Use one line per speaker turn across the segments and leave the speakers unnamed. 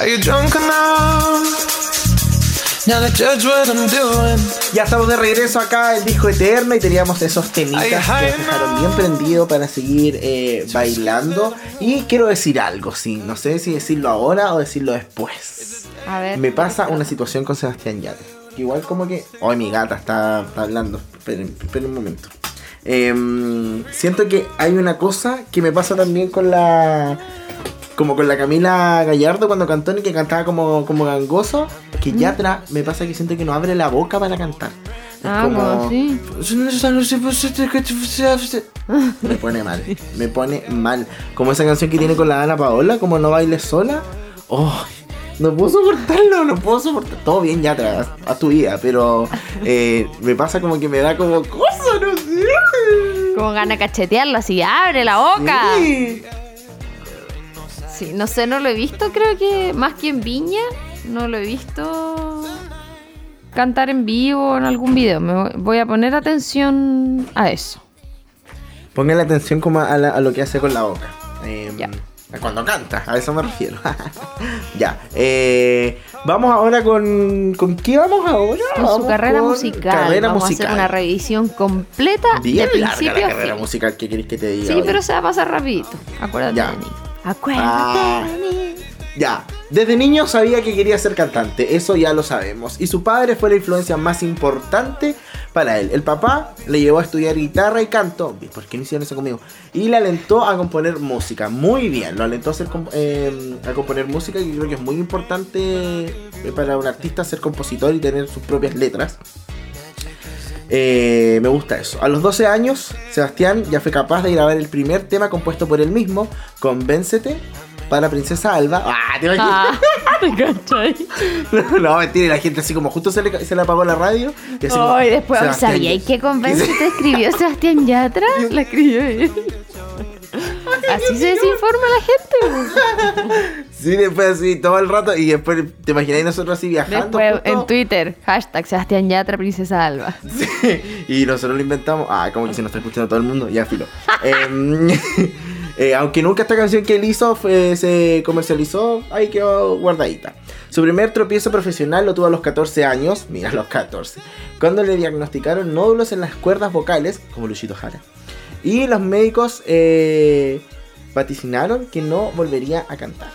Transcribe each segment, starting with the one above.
Are you drunk enough? Now to judge what I'm doing.
Ya estamos de regreso acá en Disco Eterno y teníamos esos temitas que nos dejaron bien prendido para seguir eh, bailando. Y quiero decir algo, sí, no sé si decirlo ahora o decirlo después.
A ver.
Me pasa una situación con Sebastián Yate. Igual como que... Ay, mi gata está, está hablando. Esperen, esperen un momento. Em, siento que hay una cosa que me pasa también con la... Como con la Camila Gallardo cuando cantó y que cantaba como, como gangoso. Que Yatra me pasa que siento que no abre la boca para cantar. Es
Ah, como así.
Me pone mal, me pone mal. Como esa canción que tiene con la Ana Paola, como no bailes sola. Oh, no puedo soportarlo, no puedo soportar. Todo bien ya atrás, a tu vida, pero eh, me pasa como que me da como cosa, no sé.
Como gana cachetearlo así, abre la boca.
Sí.
Sí, no sé, no lo he visto, creo que más que en Viña, no lo he visto cantar en vivo en algún video. Me voy- a poner atención a eso.
Póngale atención como a, la- a lo que hace con la boca. Eh, Cuando canta, a eso me refiero. ya. eh, vamos ahora con. ¿Con qué vamos ahora?
Con su carrera
con
musical.
Carrera
Vamos
musical.
a hacer una revisión completa
Bien
de
larga
principio
la
a
carrera
fin.
musical, ¿qué querés que te diga?
Sí,
hoy?
pero se va a pasar rapidito. Acuérdate
Ya.
de mí. Acuérdate
Ah. Ya, desde niño sabía que quería ser cantante, eso ya lo sabemos. Y su padre fue la influencia más importante para él. El papá le llevó a estudiar guitarra y canto. ¿Por qué no hicieron eso conmigo? Y le alentó a componer música. Muy bien, lo alentó a, hacer eh, a componer música y creo que es muy importante eh, para un artista ser compositor y tener sus propias letras. Eh, me gusta eso. A los 12 años, Sebastián ya fue capaz de grabar el primer tema compuesto por él mismo, Convéncete, para Princesa Alba. ¡Ah! ¿Te imaginas?
Ah.
No, no, mentira, y la gente así como justo se le, se le apagó la radio. Y así como,
Ay, después,
Sebastián
¿sabía
ya-
que convence te escribió Sebastián Yatra? La escribió él. Así se desinforma la gente.
Sí, después así todo el rato. Y después, ¿te imagináis nosotros así viajando?
Después
justo?
en Twitter, hashtag Sebastián Yatra, Princesa Alba.
Sí, y nosotros lo inventamos. Ah, como que se nos está escuchando todo el mundo. Ya, filo. Em, eh, aunque nunca esta canción que él hizo fue- se comercializó, ahí quedó guardadita. Su primer tropiezo profesional lo tuvo a los 14 años. Mira, a los 14. Cuando le diagnosticaron nódulos en las cuerdas vocales, como Luchito Jara. Y los médicos eh, vaticinaron que no volvería a cantar.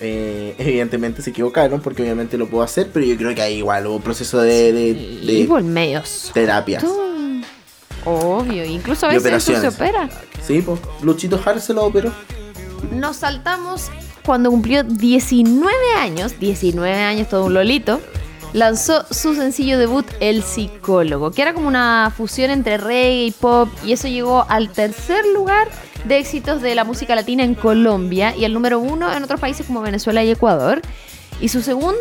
Eh, evidentemente se equivocaron porque obviamente lo puedo hacer, pero yo creo que ahí igual hubo un proceso de, de- de
medios.
terapias.
Obvio, incluso a veces eso se
operaciones.
opera.
Sí, pues Luchito Jara se lo operó.
Nos saltamos cuando cumplió 19 años, 19 años, todo un lolito, lanzó su sencillo debut El Psicólogo, que era como una fusión entre reggae y pop, y eso llegó al tercer lugar de éxitos de la música latina en Colombia y al número uno en otros países como Venezuela y Ecuador. Y su segundo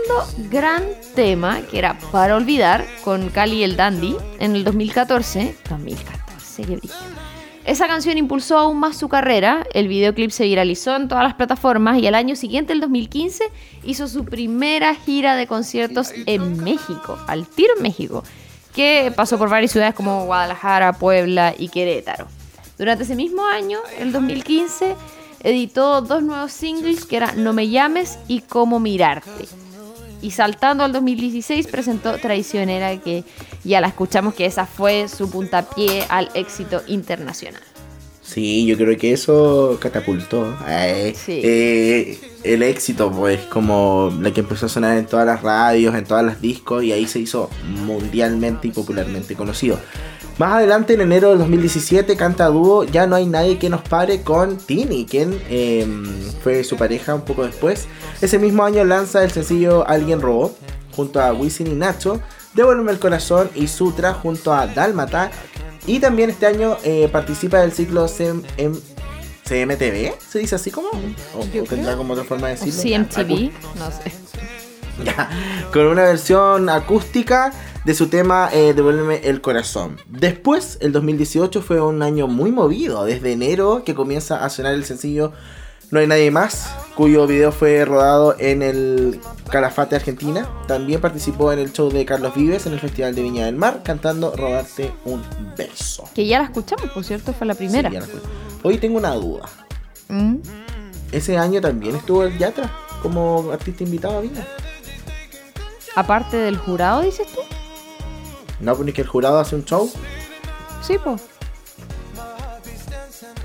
gran tema, que era Para Olvidar, con Cali el Dandy, en el 2014. 2014, qué brillo. Esa canción impulsó aún más su carrera, el videoclip se viralizó en todas las plataformas y al año siguiente, el 2015, hizo su primera gira de conciertos en México, al tiro en México, que pasó por varias ciudades como Guadalajara, Puebla y Querétaro. Durante ese mismo año, el 2015, editó dos nuevos singles que eran No me llames y Cómo mirarte. Y saltando al 2016 presentó Traicionera, que ya la escuchamos que esa fue su puntapié al éxito internacional.
Sí, yo creo que eso catapultó eh,
Sí.
eh, el éxito, pues, como la que empezó a sonar en todas las radios, en todas las discos, y ahí se hizo mundialmente y popularmente conocido. Más adelante, en enero del 2017, canta dúo Ya no hay nadie que nos pare con Tini, quien eh, fue su pareja un poco después. Ese mismo año lanza el sencillo Alguien robó, junto a Wisin y Nacho, Devuélveme el corazón y Sutra junto a Dálmata. Y también este año eh, participa del ciclo CM, CMTV, ¿se dice así como? ¿O, o tendrá como otra forma de decirlo?
CMTV, no sé.
Ya, con una versión acústica de su tema eh, Devuélveme el corazón. Después, el 2018 fue un año muy movido, desde enero que comienza a sonar el sencillo No hay nadie más, cuyo video fue rodado en el Calafate, Argentina. También participó en el show de Carlos Vives en el Festival de Viña del Mar, cantando Robarte un beso.
Que ya la escuchamos, por cierto, fue la
Sí,
primera.
ya la escuché. Hoy tengo una duda.
Mm.
¿Ese año también estuvo el Yatra? como artista invitado a Viña.
Aparte del jurado, dices tú.
No, porque que el jurado hace un show.
Sí, pues.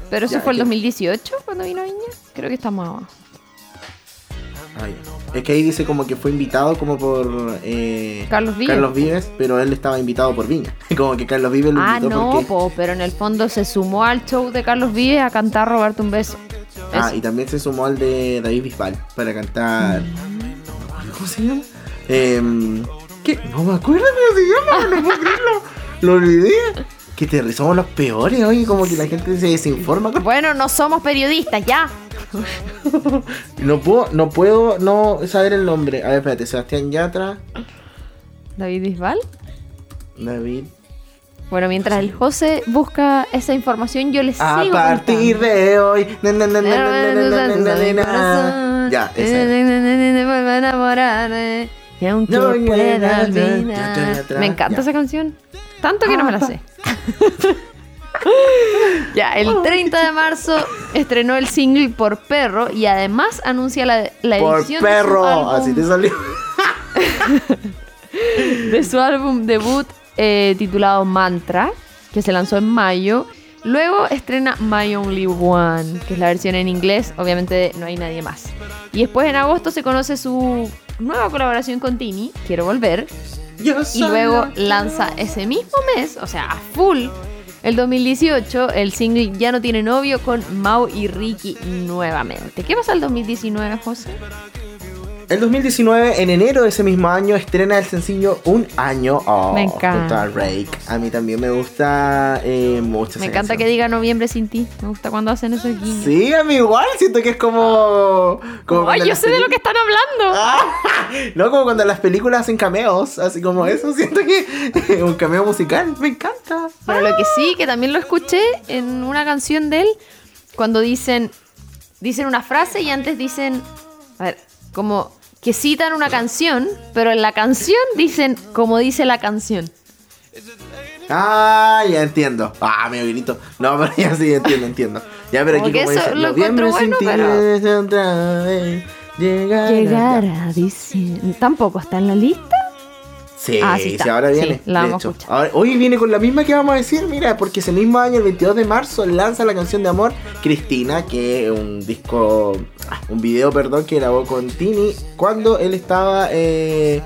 Pero eso
Ya,
fue el
que-
2018 cuando vino Viña. Creo que estamos abajo.
Ah, ya. Es que ahí dice como que fue invitado como por eh,
Carlos Vives.
Carlos Vives, pero él estaba invitado por Viña. Como que Carlos Vives lo
Ah,
invitó
no,
porque...
po, pero en el fondo se sumó al show de Carlos Vives a cantar Robarte un beso.
Ah,
Eso.
y también se sumó al de David Bisbal para cantar... ¿Cómo se llama? Em, ¿Qué? No me acuerdo cómo se llama, no puedo creerlo. Lo olvidé que te, somos los peores, oye, como que la gente se desinforma.
Bueno, no somos periodistas, ya.
no puedo, no puedo no saber el nombre. A ver, espérate, Sebastián Yatra.
David Bisbal.
David.
Bueno, mientras el José busca esa información, yo les sigo.
A
partir
de hoy. Ya, esa.
Me encanta esa canción. Tanto que no me la sé. ya, el 30 de marzo estrenó el single Por Perro y además anuncia la, la
Por
edición de su
perro.
álbum-
Así te salió.
de su álbum debut eh, titulado Mantra, que se lanzó en mayo. Luego estrena My Only One, que es la versión en inglés, obviamente no hay nadie más. Y después en agosto se conoce su nueva colaboración con Tini, Quiero Volver, y luego lanza ese mismo mes, o sea, a full, el 2018, el single Ya no tiene novio con Mau y Ricky nuevamente. ¿Qué pasa el 2019, José?
El 2019, en enero de ese mismo año, estrena el sencillo Un Año. Oh,
Me encanta.
Rake. A mí también me gusta eh, mucho
Me encanta que diga noviembre sin ti. Me gusta cuando hacen esos guiños.
Sí, a mí igual. Siento que es como. como
Ay, yo sé de lo que están hablando.
Ah, no, como cuando las películas hacen cameos, así como eso, siento que un cameo musical, me encanta.
Pero lo que sí, que también lo escuché en una canción de él, cuando dicen, dicen una frase y antes dicen, a ver, como que citan una canción, pero en la canción dicen como dice la canción.
Ah, ya entiendo. Ah, medio grito. No, pero ya sí, entiendo, entiendo. Ya, pero
Como
aquí como
eso
dice,
lo
noviembre sin
bueno,
ti
pero-
es otra vez llegar.
Llegar a diciendo. Tampoco está en la lista.
Sí,
Ah, sí
ahora
Sí,
viene.
la
de hecho. Ahora- hoy viene con la misma que vamos a decir, mira, porque ese mismo año, el 22 de marzo, lanza la canción de amor Cristina, que es un disco, ah, un video, perdón, que grabó con Tini cuando él estaba eh,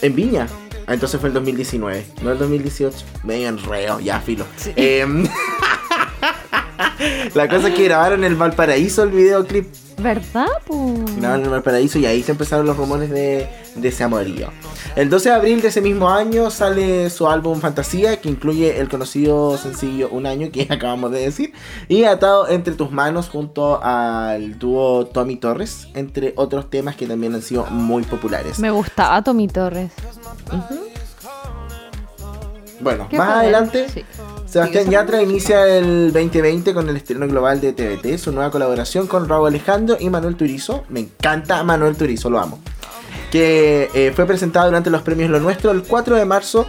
en Viña. Ah, Entonces fue el 2019, no el 2018. Medio enreo, ya, filo. Em, la cosa es que grabaron en el Valparaíso el videoclip
¿Verdad? po?
Grabaron en el Valparaíso y ahí se empezaron los rumores de, de ese amorío. El 12 de abril de ese mismo año sale su álbum Fantasía, que incluye el conocido sencillo Un Año, que acabamos de decir, y Atado entre tus manos junto al dúo Tommy Torres, entre otros temas que también han sido muy populares.
Me gustaba Tommy Torres.
Bueno,
¿Qué
más adelante,
Sí.
Sebastián Yatra inicia el 2020 con el estreno global de TVT, su nueva colaboración con Raúl Alejandro y Manuel Turizo. Me encanta Manuel Turizo, lo amo. Que eh, fue presentado durante los premios Lo Nuestro el 4 de marzo.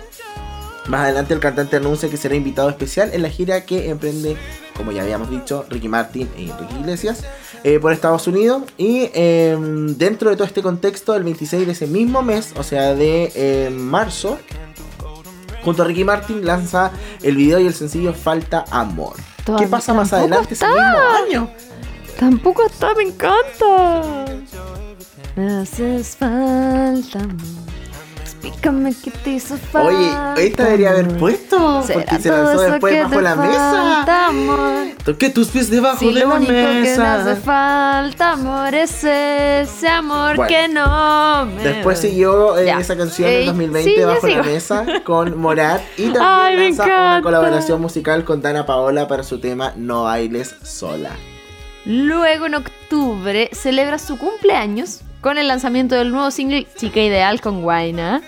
Más adelante el cantante anuncia que será invitado especial en la gira que emprende, como ya habíamos dicho, Ricky Martin y Enrique Iglesias eh, por Estados Unidos. Y eh, dentro de todo este contexto, el 26 de ese mismo mes, o sea de eh, marzo, Junto a Ricky Martin lanza el video y el sencillo Falta Amor. ¿Qué pasa más adelante ese
está.
mismo año?
Tampoco está, me encanta. Me haces falta, amor. Explícame qué te hizo falta.
Oye, esta debería haber puesto.
¿Será
Porque se lanzó después
que
bajo la mesa.
falta, amor?
Toqué tus pies debajo
Si
de
lo
la
único que me hace
mesa.
falta, amor, es ese amor
Bueno.
que no me
Después siguió eh, esa canción en
Ey,
2020
sí, ya
bajo la mesa con Morat y también
Ay,
lanza una colaboración musical con Dana Paola para su tema No bailes sola.
Luego en octubre celebra su cumpleaños con el lanzamiento del nuevo single Chica Ideal con Guaina.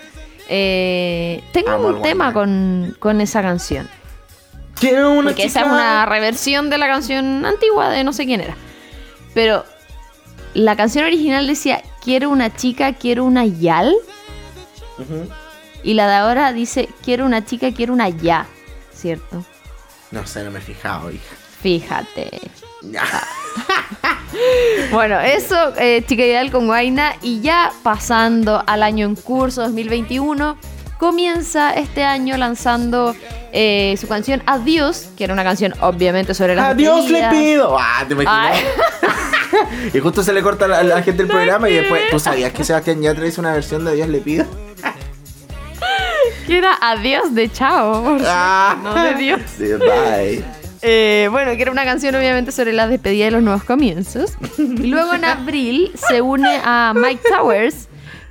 Eh, tengo
Amo
un tema
Guayna.
con, con esa canción.
Quiero una
Porque esa es
chica-
una reversión de la canción antigua de no sé quién era. Pero la canción original decía quiero una chica, quiero una yal. Y la de ahora dice quiero una chica, quiero una ya. ¿Cierto?
No sé, no me he fijado, hija.
Fíjate. Bueno, eso, eh, Chica Ideal con Guaina. Y ya pasando al año en curso 2021, comienza este año lanzando eh, su canción Adiós, que era una canción obviamente sobre las
Adiós le pido. Ah, te imaginas. Y justo se le corta a la, la gente el programa y después, ¿tú sabías que Sebastián Yatra hizo una versión de Adiós le pido?
Que era Adiós de Chao,
Ah.
no de Dios.
Bye.
Eh, bueno, que era una canción obviamente sobre la despedida de los nuevos comienzos. Y luego en abril se une a Mike Towers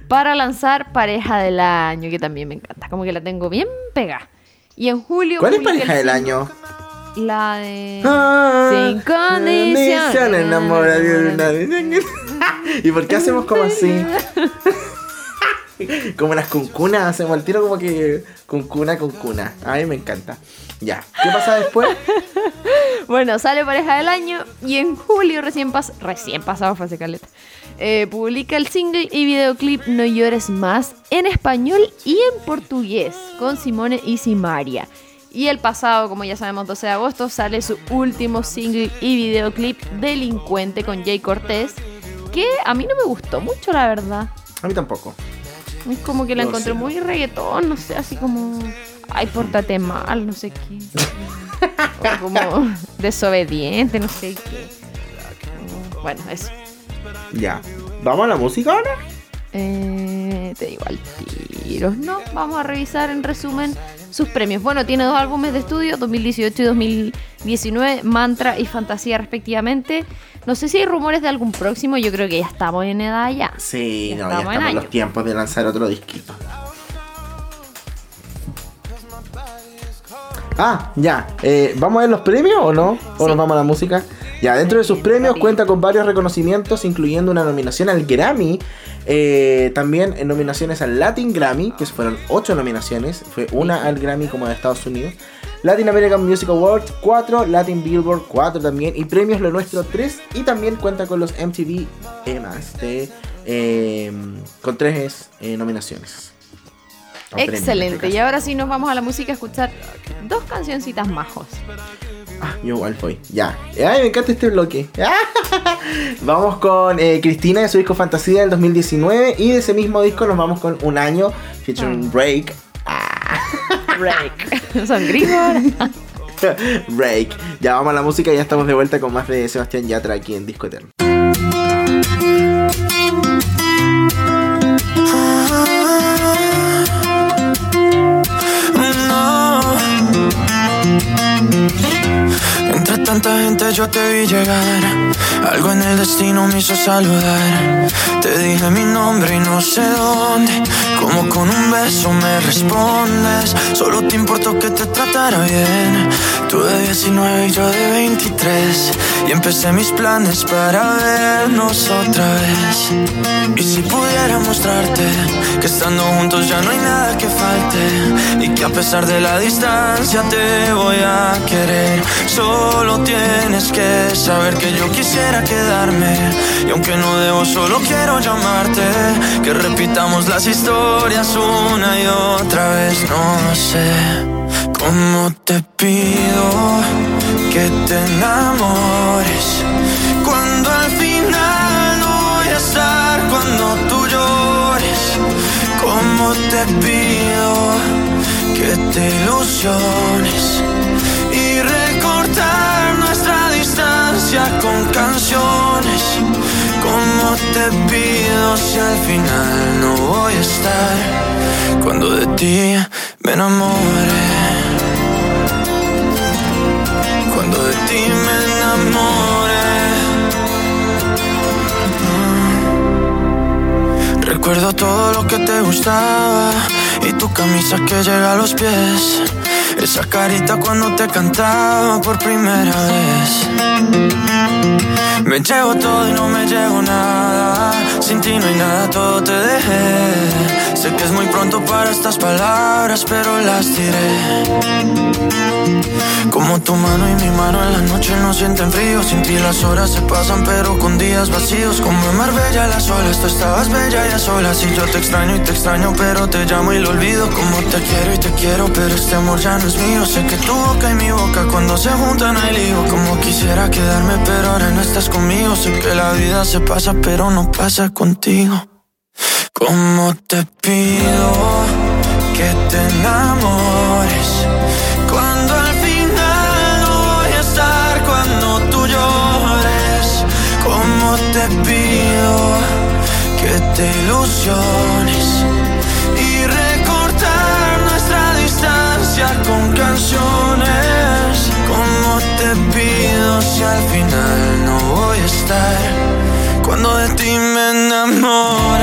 para lanzar Pareja del Año, que también me encanta, como que la tengo bien pegada. Y en julio...
¿Cuál es pareja
el
del año?
La de...
Ah,
Sin condiciones.
enamorado de una- ¿Y por qué hacemos como así? Como las cuncunas, hacemos el tiro como que cuncuna, cuncuna. A mí me encanta. Ya. ¿Qué pasa después?
Bueno, sale Pareja del Año y en julio recién, pas recién pasado, fue hace caleta, eh, publica el single y videoclip No llores más en español y en portugués con Simone y Simaria. Y el pasado, como ya sabemos, 12 de agosto, sale su último single y videoclip Delincuente con Jay Cortés, que a mí no me gustó mucho, la verdad.
A mí tampoco.
Es como que la
No
encontré
sé.
muy reggaetón, no sé, así como. Ay, pórtate mal, no sé qué. O como desobediente, no sé qué. Bueno, eso.
Ya. ¿Vamos a la música ahora?
Eh, te digo al tiro. No, vamos a revisar en resumen sus premios. Bueno, tiene dos álbumes de estudio, 2018 y 2019, Mantra y Fantasía respectivamente. No sé si hay rumores de algún próximo, yo creo que ya estamos en edad ya.
Sí,
Ya
no, ya
estamos en
estamos en los
año.
tiempos de lanzar otro disquito. Ah, ya. Eh, ¿Vamos a ver los premios o no? ¿O
Sí.
nos vamos a la música? Ya, dentro de sus premios cuenta con varios reconocimientos, incluyendo una nominación al Grammy. eh, también nominaciones al Latin Grammy, que fueron ocho nominaciones. Fue una al Grammy como de Estados Unidos. Latin American Music Awards 4, Latin Billboard 4 también. Y premios Lo Nuestro 3. Y también cuenta con los MTV EMAs de, eh, con tres eh, nominaciones. Premios, en
Excelente.
este
Y ahora sí nos vamos a la música a escuchar dos cancioncitas majos.
Ah, yo igual voy. Ya. Ay, me encanta este bloque. vamos con eh, Cristina de su disco Fantasía del 2019. Y de ese mismo disco nos vamos con Un Año featuring Break.
Break. Son gringos.
Break. Ya vamos a la música y ya estamos de vuelta con más de Sebastián Yatra aquí en Disco Eterno.
No. Entre tanta gente yo te vi llegar. Algo en el destino me hizo saludar. Te dije mi nombre y no sé dónde. Como con un beso me respondes. Solo te importó que te tratara bien. Tú de 19 y yo de 23. Y empecé mis planes para vernos otra vez. Y si pudiera mostrarte que estando juntos ya no hay nada que falte. Y que a pesar de la distancia te voy a querer. Solo tienes que saber que yo quisiera quedarme. Y aunque no debo, solo quiero llamarte. Que repitamos las historias una y otra vez. No sé cómo te pido que te enamores. Cuando al final no voy a estar cuando tú llores. Cómo te pido que te ilusiones y recortar nuestra distancia con canciones. Como te pido si al final no voy a estar cuando de ti me enamore. Cuando de ti me enamore. Recuerdo todo lo que te gustaba y tu camisa que llega a los pies. Esa carita cuando te cantaba por primera vez. Me llevo todo y no me llevo nada. Sin ti no hay nada, todo te dejé. Sé que es muy pronto para estas palabras, pero las diré. Como tu mano y mi mano en la noche no sienten frío. Sin ti las horas se pasan, pero con días vacíos. Como en Marbella las olas, tú estabas bella y a solas. Y yo te extraño y te extraño, pero te llamo y lo olvido. Como te quiero y te quiero, pero este amor ya no es mío. Sé que tu boca y mi boca cuando se juntan hay lío. Como quisiera quedarme, pero ahora no estás conmigo. Sé que la vida se pasa, pero no pasa contigo. Como te pido que te enamores cuando al final no voy a estar cuando tú llores. Como te pido que te ilusiones con canciones. Como te pido si al final no voy a estar cuando de ti me enamore.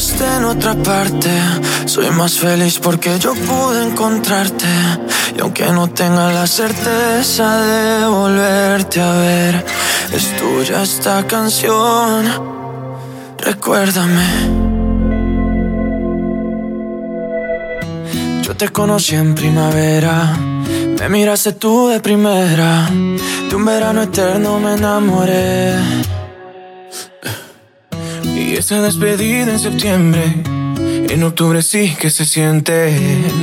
Esté en otra parte, soy más feliz porque yo pude encontrarte. Y aunque no tenga la certeza de volverte a ver, es tuya esta canción. Recuérdame. Yo te conocí en primavera, me miraste tú de primera, de un verano eterno me enamoré. Y esa despedida en septiembre, en octubre sí que se siente,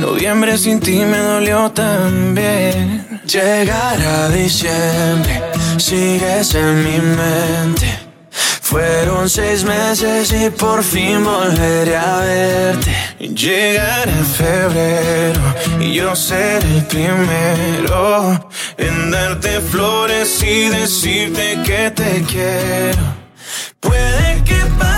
noviembre sin ti me dolió también. Llegar a diciembre, sigues en mi mente. Fueron seis meses y por fin volveré a verte. Llegará febrero y yo seré el primero en darte flores y decirte que te quiero. Puede que pase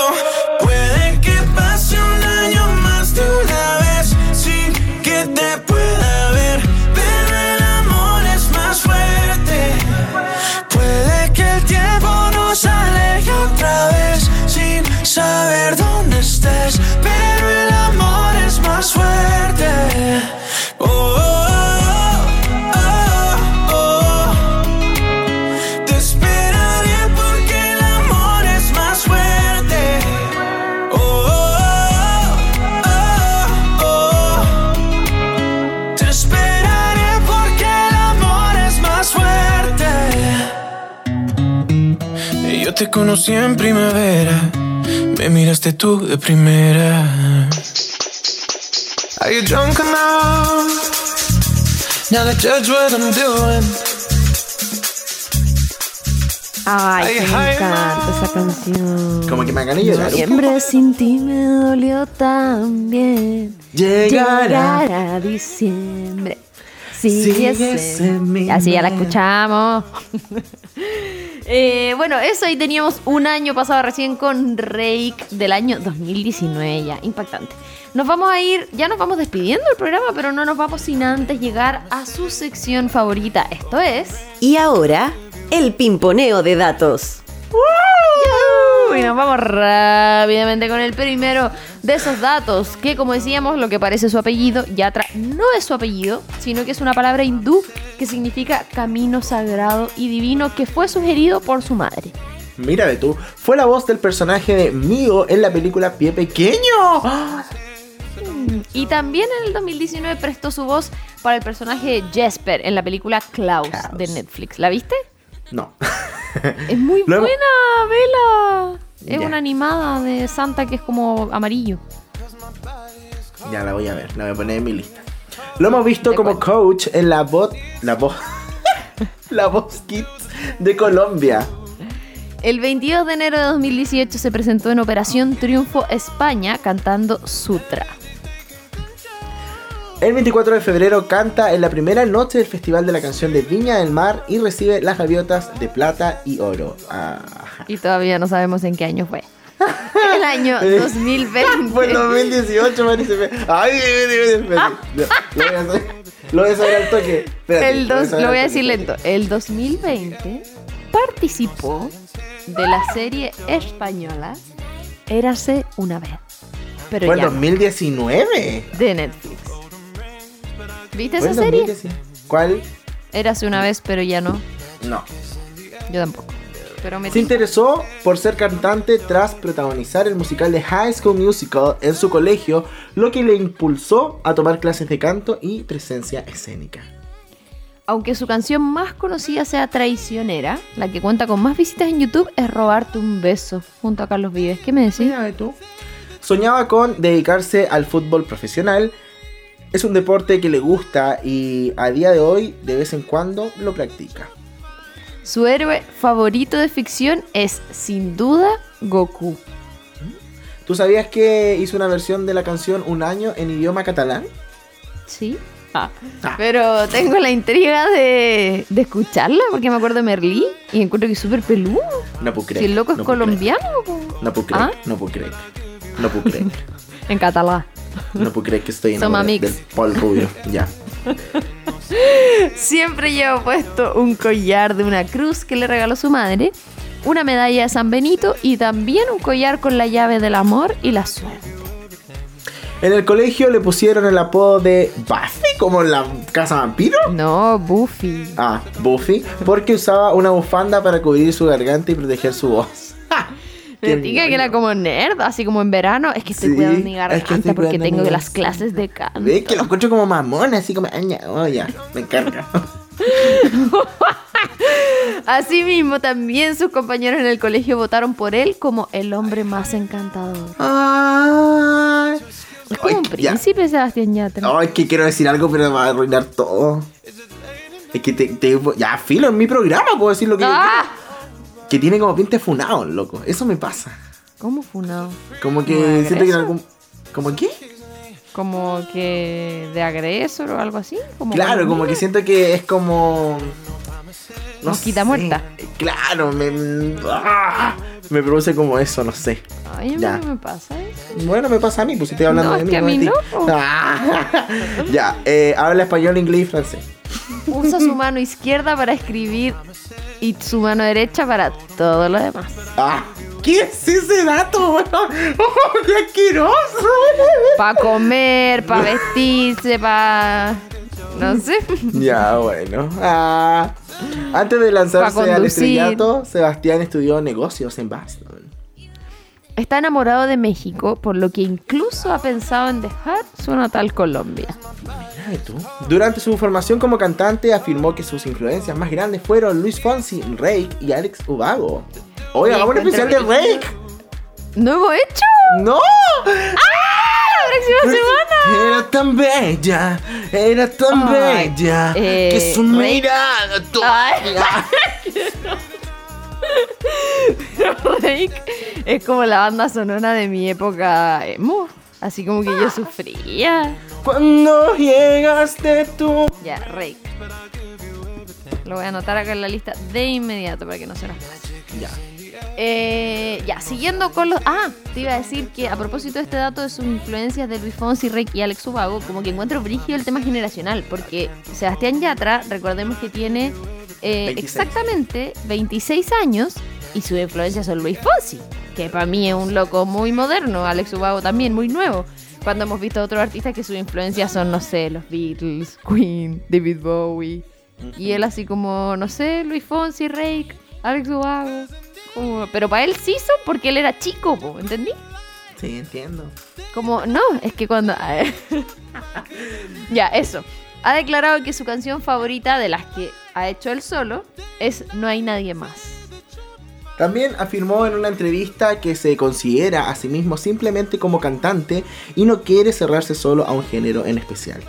Te conocí en primavera, me miraste tú de primera. Are you drunk enough now to judge what I'm doing?
Ay, que me encanta esa canción.
Como que me gané llorar.
Noviembre sin ti me dolió también.
Llegará.
Llegará diciembre. Sigues
Sigues
en-
en mi
Así ya la escuchamos. Eh, bueno, eso ahí teníamos un año pasado recién con Rake del año 2019 ya. Impactante. Nos vamos a ir, ya nos vamos despidiendo del programa, pero no nos vamos sin antes llegar a su sección favorita. Esto es...
Y ahora, el pimponeo de datos.
Y nos vamos rápidamente con el primero de esos datos, que como decíamos, lo que parece su apellido, Yatra no es su apellido, sino que es una palabra hindú que significa camino sagrado y divino que fue sugerido por su madre.
Mira de tú. Fue la voz del personaje de Migo en la película Pie Pequeño.
Y también en el 2019 prestó su voz para el personaje de Jesper en la película Klaus,
Klaus.
de Netflix. ¿La viste?
No.
Es muy buena, vela. Es
Ya.
una animada de Santa que es como amarillo.
ya la voy a ver, la voy a poner en mi lista. Lo hemos visto como coach en la voz. La voz. la voz Kids de Colombia.
El 22 de enero de 2018 se presentó en Operación Triunfo España cantando Sutra.
El 24 de febrero canta en la primera noche del Festival de la Canción de Viña del Mar y recibe las gaviotas de plata y oro. Ah.
Y todavía no sabemos en qué año fue. El año 2020.
Fue el 2018, parece. Ay, espérate. Lo voy a hacer. Lo voy a saber al toque. Espérate,
El dos-
saber
lo voy a decir lento. El 2020 participó de la serie española Érase una vez. Pero
Fue el
ya no,
2019.
de Netflix. ¿Viste esa serie?
2019. ¿Cuál?
Érase una vez, pero ya no.
No.
Yo tampoco. Pero me
Se interesó por ser cantante tras protagonizar el musical de High School Musical en su colegio, lo que le impulsó a tomar clases de canto y presencia escénica.
Aunque su canción más conocida sea Traicionera, la que cuenta con más visitas en YouTube es Robarte un beso junto a Carlos Vives. ¿Qué me decís?
Mira tú. Soñaba con dedicarse al fútbol profesional. Es un deporte que le gusta y a día de hoy de vez en cuando lo practica.
Su héroe favorito de ficción es, sin duda, Goku.
¿Tú sabías que hizo una versión de la canción Un año en idioma catalán?
¿Sí? Ah.
Ah.
Pero tengo la intriga de, de escucharla porque me acuerdo de Merlí y encuentro que es súper peludo.
No puedo creer.
Si el loco es
no
colombiano, po.
No puedo creer,
¿Ah?
no puedo creer. No puedo creer.
en catalán.
No puedo creer que estoy en
Somos
del
amigos.
Paul Rubio. Ya.
Siempre lleva puesto un collar de una cruz que le regaló su madre, una medalla de San Benito y también un collar con la llave del amor y la suerte.
En el colegio le pusieron el apodo de Buffy, como en la casa vampiro.
No, Buffy.
Ah, Buffy, porque usaba una bufanda para cubrir su garganta y proteger su voz.
Me
Qué
diga que era como nerd, así como en verano. Es que estoy
Sí,
cuidando mi
es que
garganta porque tengo las clases de canto.
¿Ves? Que lo encuentro como mamón, así como. "Ay, ya, Oh, ya, me encarga.
Asimismo, también sus compañeros en el colegio votaron por él como el hombre más encantador.
Ay.
Es como un
ya.
príncipe, Sebastián Yatra.
Ay, que quiero decir algo, pero me va a arruinar todo. Es que te, te- Ya, filo, en mi programa puedo decir lo que yo
¡Ah!
Que tiene como pinta de funado, loco. Eso me pasa.
¿Cómo funado?
Como que
¿Como de
siento que en algún. ¿Cómo qué?
Como que de agresor o algo así. Como
Claro, como que siento que es como.
Mosquita
sé.
muerta.
Claro, me. ah, me produce como eso, no sé.
Ay, a mí
Ya.
no me pasa eso.
Bueno, me pasa a mí, pues estoy hablando
No,
de
es
mí.
que a
no
mí no.
Ah, ya, eh, habla español, inglés y francés.
Usa su mano izquierda para escribir y su mano derecha para todo lo demás.
Ah, ¿qué es ese dato? ¡Oh, qué asqueroso!
Para comer, para vestirse, para... No sé.
Ya, bueno. Ah, antes de lanzarse al estrellato, Sebastián estudió negocios en Boston.
Está enamorado de México, por lo que incluso ha pensado en dejar su natal Colombia.
Durante su formación como cantante afirmó que sus influencias más grandes fueron Luis Fonsi, Rake y Alex Ubago.
Me
hagamos un especial de Rake.
¿No hemos hecho?
¡No!
¡La próxima semana!
Era tan bella, era tan
Ay,
bella
eh,
que su
Rake-
mirada.
Rake es como la banda sonora de mi época emo. Así como que yo sufría.
Cuando llegaste tú.
Ya, Rake. Lo voy a anotar acá en la lista de inmediato para que no se nos pase.
Ya.
Eh, ya, siguiendo con los... Ah, te iba a decir que a propósito de este dato de sus influencias de Luis Fonsi, Rake y Alex Ubago, como que encuentro brígido el tema generacional, porque Sebastián Yatra, recordemos que tiene eh,
26.
exactamente 26 años y sus influencias son Luis Fonsi, que para mí es un loco muy moderno, Alex Ubago también muy nuevo. Cuando hemos visto a otros artistas que sus influencias son, no sé, los Beatles, Queen, David Bowie. Y él así como, no sé, Luis Fonsi, Rake, Alex Ubago. Como- pero para él sí hizo porque él era chico, po, ¿entendí?
Sí, entiendo.
Como, no, es que cuando... ya, eso. Ha declarado que su canción favorita de las que ha hecho él solo es No hay nadie más.
También afirmó en una entrevista que se considera a sí mismo simplemente como cantante y no quiere cerrarse solo a un género en especial.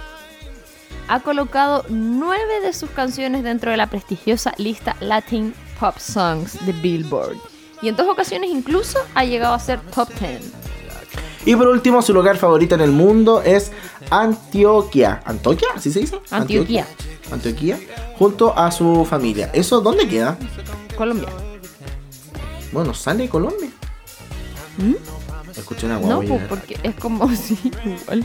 Ha colocado nueve de sus canciones dentro de la prestigiosa lista Latin Pop Songs de Billboard. Y en dos ocasiones incluso ha llegado a ser top 10.
Y por último, su lugar favorito en el mundo es Antioquia. ¿Antioquia? ¿Así se dice?
Antioquia.
Antioquia. Junto a su familia. ¿Eso dónde queda?
Colombia.
Bueno, sale de Colombia. Escuché una
¿Mm? No, pues porque es como sí, igual.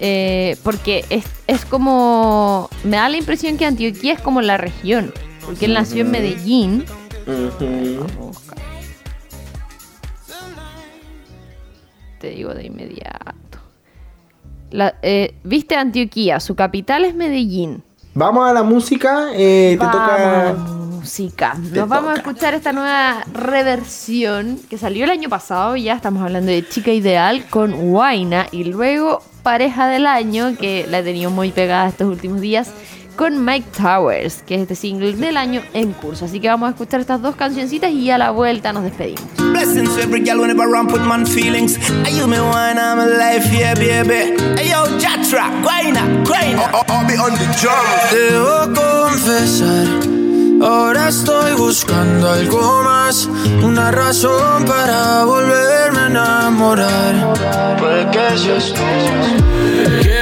Eh, porque es, es como. Me da la impresión que Antioquia es como la región. Porque él nació en Medellín. Te digo de inmediato. La- eh, Viste Antioquia, su capital es Medellín.
Vamos a la música. eh, te
Vamos a la
toca.
música. Nos vamos a escuchar esta nueva reversión que salió el año pasado. Ya estamos hablando de Chica Ideal con Huayna. Y luego Pareja del Año, que la he tenido muy pegada estos últimos días, con Mike Towers, que es este single del año en curso. Así que vamos a escuchar estas dos cancioncitas y a la vuelta nos despedimos.
Blessings to every gal whenever I ramp with man feelings. Are you me wine, I'm alive, yeah, baby. Hey yo, Jatra, Guayna, Guayna. I'll be on the drum.
Debo confesar, ahora estoy buscando algo más, una razón para volverme a enamorar. Puede que seas tú.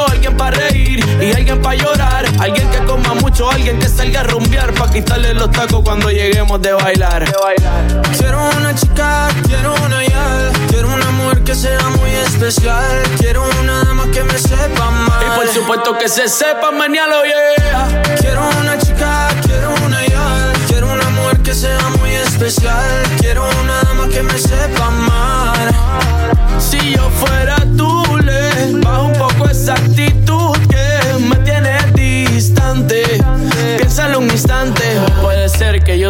quitarle los tacos cuando lleguemos de bailar. Quiero una chica, quiero una ya, quiero una mujer que sea muy especial, quiero una dama que me sepa amar. Y por supuesto que se sepa mañana, yeah. Quiero una chica, quiero una ya, quiero una mujer que sea muy especial, quiero una dama que me sepa amar. Si yo fuera tú, le bajo un poco esa actitud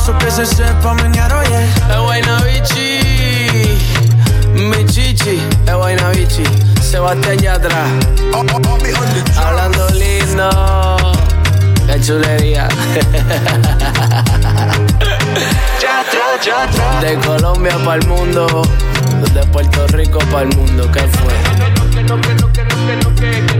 Supuesto que se sepa oye. Es buena bichi, mi chichi, es buena bichi, Sebastián Yatra. Hablando lindo, qué chulería. De Colombia para el mundo, de Puerto Rico para el mundo, ¿qué fue? ¿Qué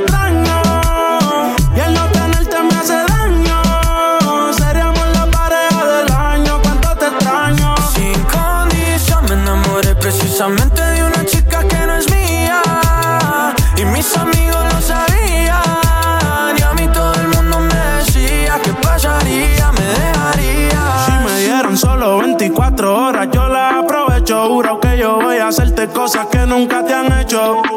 cosas que nunca te han hecho.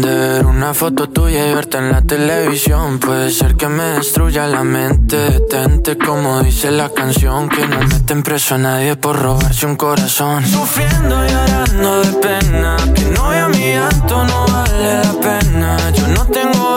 Ver una foto tuya y verte en la televisión puede ser que me destruya la mente. Detente como dice la canción que no meten preso a nadie por robarse un corazón. Sufriendo y llorando de pena que no vea mi llanto no vale la pena. Yo no tengo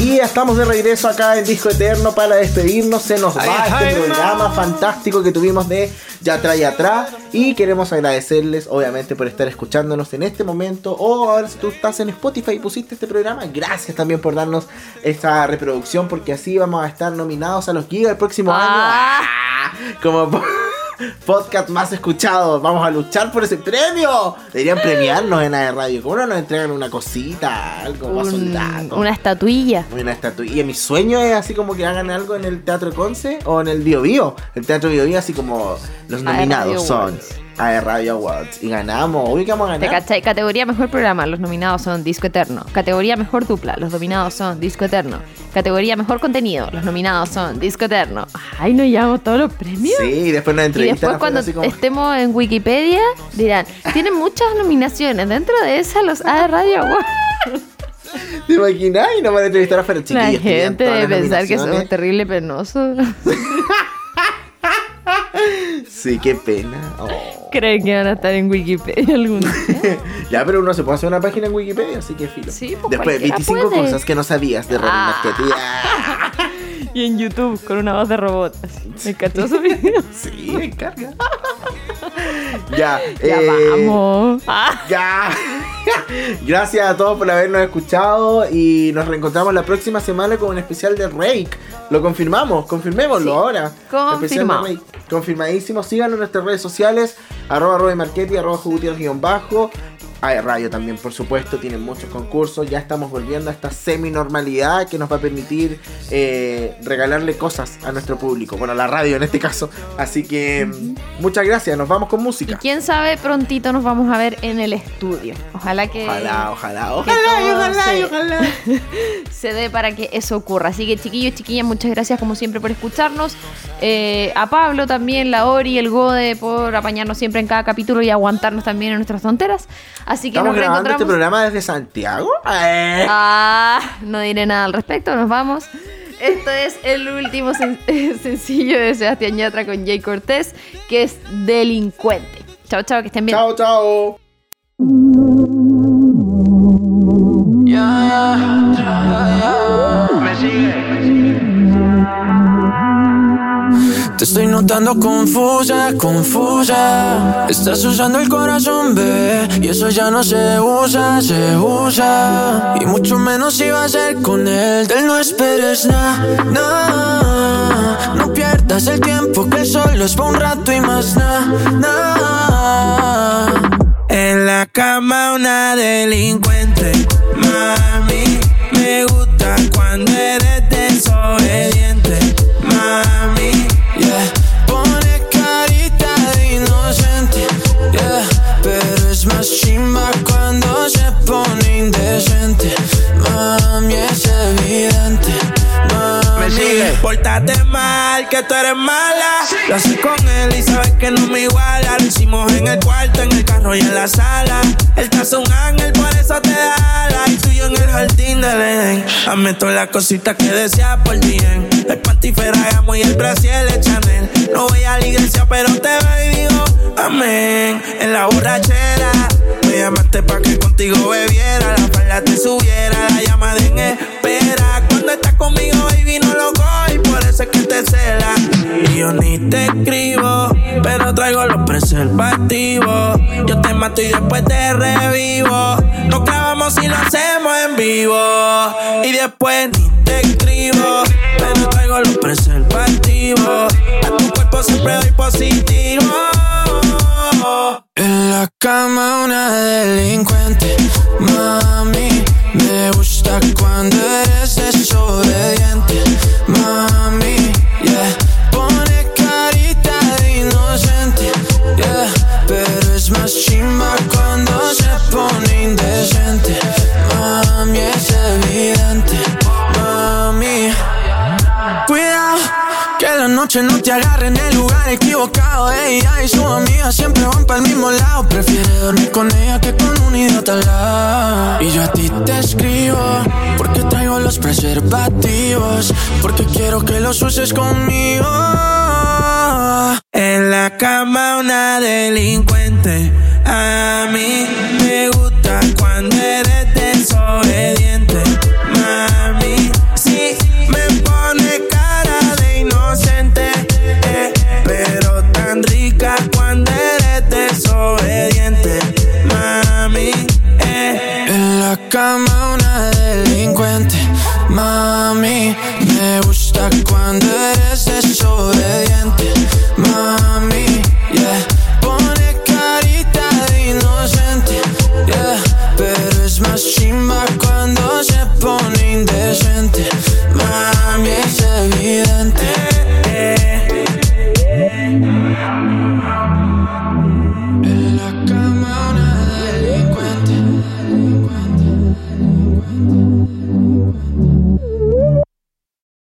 Y ya estamos de regreso acá en Disco Eterno para despedirnos. Se nos va este programa fantástico que tuvimos de Yatra y Atrás. Y queremos agradecerles, obviamente, por estar escuchándonos en este momento. O ahora si tú estás en Spotify y pusiste este programa, gracias también por darnos esta reproducción. Porque así vamos a estar nominados a los Giga el próximo
Ah.
año. ¡Ah! Como podcast más escuchado. Vamos a luchar por ese premio. Deberían premiarnos en la radio. ¿Cómo no nos entregan una cosita? Algo más
Un-
soldato?
una estatuilla.
Una estatuilla. Mi sueño es así como que hagan algo en el Teatro Conce o en el Bio Bio. El Teatro Bio Bio, así como los nominados son. AE Radio Awards. Y ganamos. Uy, que vamos a
¿Te
ganar.
Categoría Mejor Programa, los nominados son Disco Eterno. Categoría Mejor Dupla, los nominados son Disco Eterno. Categoría Mejor Contenido, los nominados son Disco Eterno. Ay, nos llevamos todos los premios.
Sí, y después nos
Y
entrevistan
después cuando
así como...
estemos en Wikipedia dirán, tienen muchas nominaciones, dentro de esas los A Radio Awards.
¿Te imaginas? Y nos van a entrevistar afuera,
La
chiquillos. tenían
gente debe pensar que somos terrible penosos.
Sí, qué pena. Oh.
Creen que van a estar en Wikipedia algún día.
Ya, pero uno se puede hacer una página en Wikipedia, así que filo.
Sí, pues
Después,
cualquiera
25
puede.
cosas que no sabías de Robin
Ah. Y en YouTube con una voz de robot. así. ¿Me cachó su video?
Sí, me encarga. ya,
Ya
eh,
vamos.
Ya. Gracias a todos por habernos escuchado y nos reencontramos la próxima semana con un especial de Rake. Lo confirmamos, confirmémoslo
Sí,
ahora.
confirmado.
Confirmadísimo. Síganos en nuestras redes sociales, arroba Robe Marchetti, arroba bajo. Hay radio también, por supuesto, tienen muchos concursos. Ya estamos volviendo a esta semi-normalidad que nos va a permitir eh, regalarle cosas a nuestro público. Bueno, a la radio en este caso. Así que muchas gracias. Nos vamos con
Y
música.
quién sabe, prontito nos vamos a ver en el estudio. Ojalá que,
Ojalá, ojalá, ojalá, ojalá,
se-
ojalá.
se dé para que eso ocurra. Así que chiquillos, chiquillas, muchas gracias como siempre por escucharnos. Eh, a Pablo también, la Ori, el Gode por apañarnos siempre en cada capítulo y aguantarnos también en nuestras tonteras. Así que
Estamos
nos
grabando
reencontramos.
este programa desde Santiago. Eh.
Ah, no diré nada al respecto, nos vamos. Esto es el último sen- sencillo de Sebastián Yatra con Jay Cortés, que es Delincuente. Chao, chao, que estén bien.
Chao, chao.
Me sigue. Te estoy notando confusa, confusa. Estás usando el corazón, bebé. Y eso ya no se usa, se usa. Y mucho menos iba a ser con él. Del no esperes nada, nah. No pierdas el tiempo que solo es por un rato y más nada, nah.
En la cama una delincuente, mami. Me gusta cuando eres mal, que tú eres mala. Lo haces con él y sabes que no me iguala. Lo hicimos en el cuarto, en el carro y en la sala. Él te hace un ángel, por eso te da alas. Y en el jardín del Edén. Hazme todas las cositas que deseas por bien. El panty Ferragamo y el brasier de Chanel. No voy a la iglesia, pero te veo y digo amén. En la borrachera. Me llamaste pa' que contigo bebiera. La falda te subiera, la llamada en espera. Cuando estás conmigo, baby, no lo es que te cela. Y yo ni te escribo, pero traigo los preservativos. Yo te mato y después te revivo. Nos clavamos y lo hacemos en vivo. Y después ni te escribo, pero traigo los preservativos. A tu cuerpo siempre doy positivo.
En la cama una delincuente, mami. Me gusta cuando eres desobediente, mami. Noche no te agarre en el lugar equivocado. Ella y su amiga siempre van para el mismo lado. Prefiere dormir con ella que con un idiota al lado. Y yo a ti te escribo, porque traigo los preservativos. Porque quiero que los uses conmigo.
En la cama una delincuente. A mí me gusta cuando eres desobediente. cama una delincuente. Mami, me gusta cuando eres